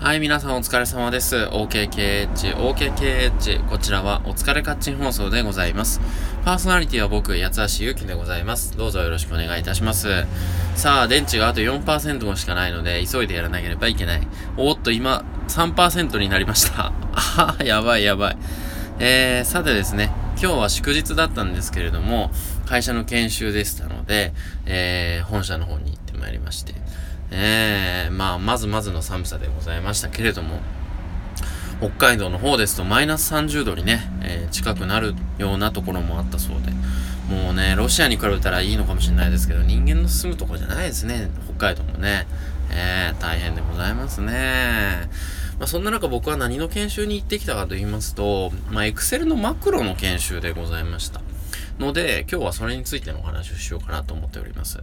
はい、皆さんお疲れ様です。OKKH、OKKH。こちらはお疲れカッチン放送でございます。パーソナリティは僕、八橋ゆうきでございます。どうぞよろしくお願いいたします。さあ、電池があと4%もしかないので、急いでやらなければいけない。おっと、今、3%になりました。あは、やばいやばい。えー、さてですね、今日は祝日だったんですけれども、会社の研修でしたので、えー、本社の方に行ってまいりまして、えー、まあ、まずまずの寒さでございましたけれども、北海道の方ですとマイナス30度にね、えー、近くなるようなところもあったそうで、もうね、ロシアに比べたらいいのかもしれないですけど、人間の住むとこじゃないですね、北海道もね。えー、大変でございますね。まあ、そんな中僕は何の研修に行ってきたかと言いますと、まあ、エクセルのマクロの研修でございました。ので、今日はそれについてのお話をしようかなと思っております。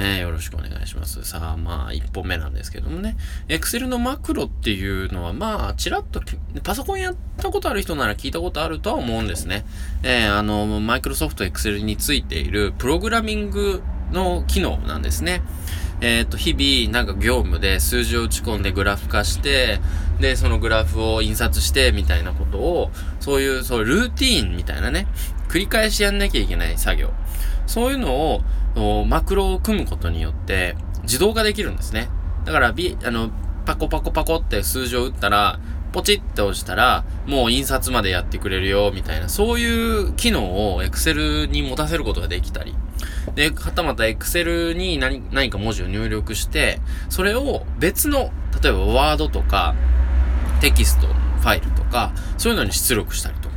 えー、よろしくお願いします。さあ、まあ、一本目なんですけどもね。Excel のマクロっていうのは、まあ、ちらっと、パソコンやったことある人なら聞いたことあるとは思うんですね。えー、あの、マイクロソフト Excel についているプログラミングの機能なんですね。えっ、ー、と、日々、なんか業務で数字を打ち込んでグラフ化して、で、そのグラフを印刷して、みたいなことを、そういう、そう、ルーティーンみたいなね、繰り返しやんなきゃいけない作業。そういうのを、マクロを組むことによって自動化できるんですね。だから、ビ、あの、パコパコパコって数字を打ったら、ポチって押したら、もう印刷までやってくれるよ、みたいな、そういう機能を Excel に持たせることができたり。で、はたまた Excel に何何か文字を入力して、それを別の、例えば Word とか、テキストファイルとか、そういうのに出力したりとか、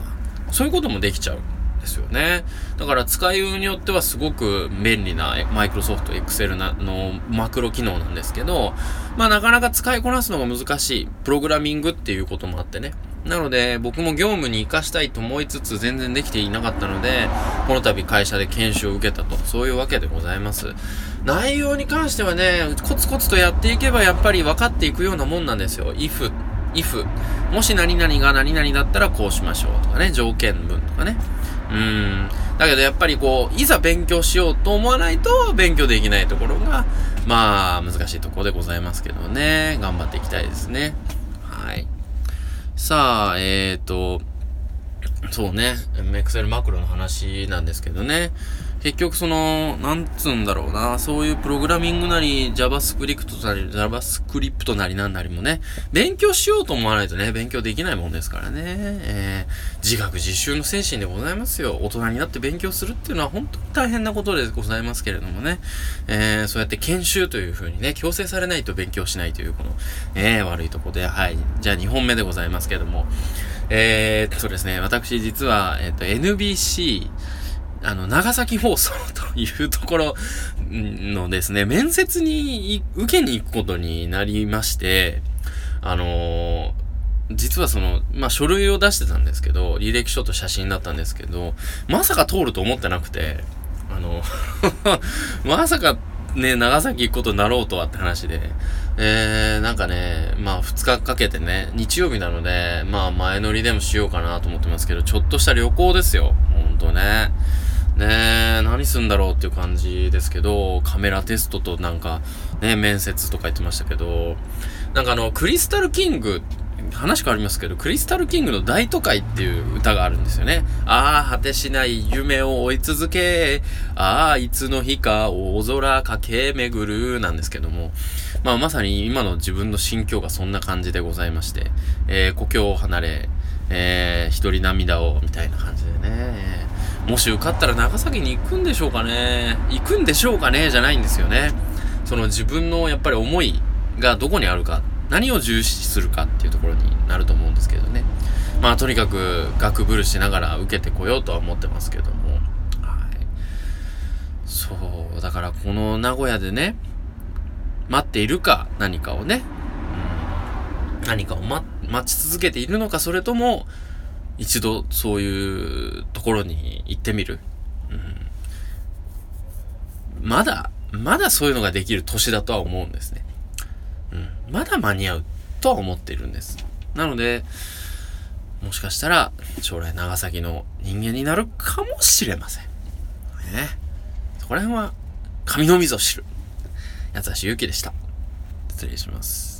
そういうこともできちゃう。ですよね。だから使いようによってはすごく便利なマイクロソフト Excel のマクロ機能なんですけど、まあなかなか使いこなすのが難しいプログラミングっていうこともあってね。なので僕も業務に活かしたいと思いつつ全然できていなかったので、この度会社で研修を受けたと、そういうわけでございます。内容に関してはね、コツコツとやっていけばやっぱり分かっていくようなもんなんですよ。if if もし何々が何々だったらこうしましょうとかね、条件文とかね。うん。だけどやっぱりこう、いざ勉強しようと思わないと勉強できないところが、まあ、難しいところでございますけどね。頑張っていきたいですね。はい。さあ、えっ、ー、と、そうね、エクセルマクロの話なんですけどね。結局その、なんつうんだろうな、そういうプログラミングなり、JavaScript なり、JavaScript なりなんなりもね、勉強しようと思わないとね、勉強できないもんですからね。えー、自学自習の精神でございますよ。大人になって勉強するっていうのは本当に大変なことでございますけれどもね。えー、そうやって研修という風にね、強制されないと勉強しないというこの、えー、悪いとこで、はい。じゃあ2本目でございますけれども。えー、っとですね、私実は、えー、っと、NBC、あの、長崎放送というところのですね、面接に受けに行くことになりまして、あの、実はその、まあ、書類を出してたんですけど、履歴書と写真だったんですけど、まさか通ると思ってなくて、あの まさかね、長崎行くことになろうとはって話で、えー、なんかね、まあ2日かけてね、日曜日なので、まあ前乗りでもしようかなと思ってますけど、ちょっとした旅行ですよ。ほんとね。ねえ、何すんだろうっていう感じですけど、カメラテストとなんか、ね、面接とか言ってましたけど、なんかあの、クリスタルキング、話変わりますけど、クリスタルキングの大都会っていう歌があるんですよね。ああ、果てしない夢を追い続け、ああ、いつの日か大空駆け巡る、なんですけども、まあまさに今の自分の心境がそんな感じでございまして、えー、故郷を離れ、えー、一人涙を、みたいな感じでね、もし受かったら長崎に行くんでしょうかね行くんでしょうかねじゃないんですよね。その自分のやっぱり思いがどこにあるか、何を重視するかっていうところになると思うんですけどね。まあとにかく学ブルしながら受けてこようとは思ってますけども。はい。そう、だからこの名古屋でね、待っているか何かをね、うん、何かを待ち続けているのか、それとも、一度そういうところに行ってみる。うん、まだ、まだそういうのができる年だとは思うんですね。うん、まだ間に合うとは思っているんです。なので、もしかしたら将来長崎の人間になるかもしれません。ね。そこら辺は神のみぞ知る。八橋ゆきでした。失礼します。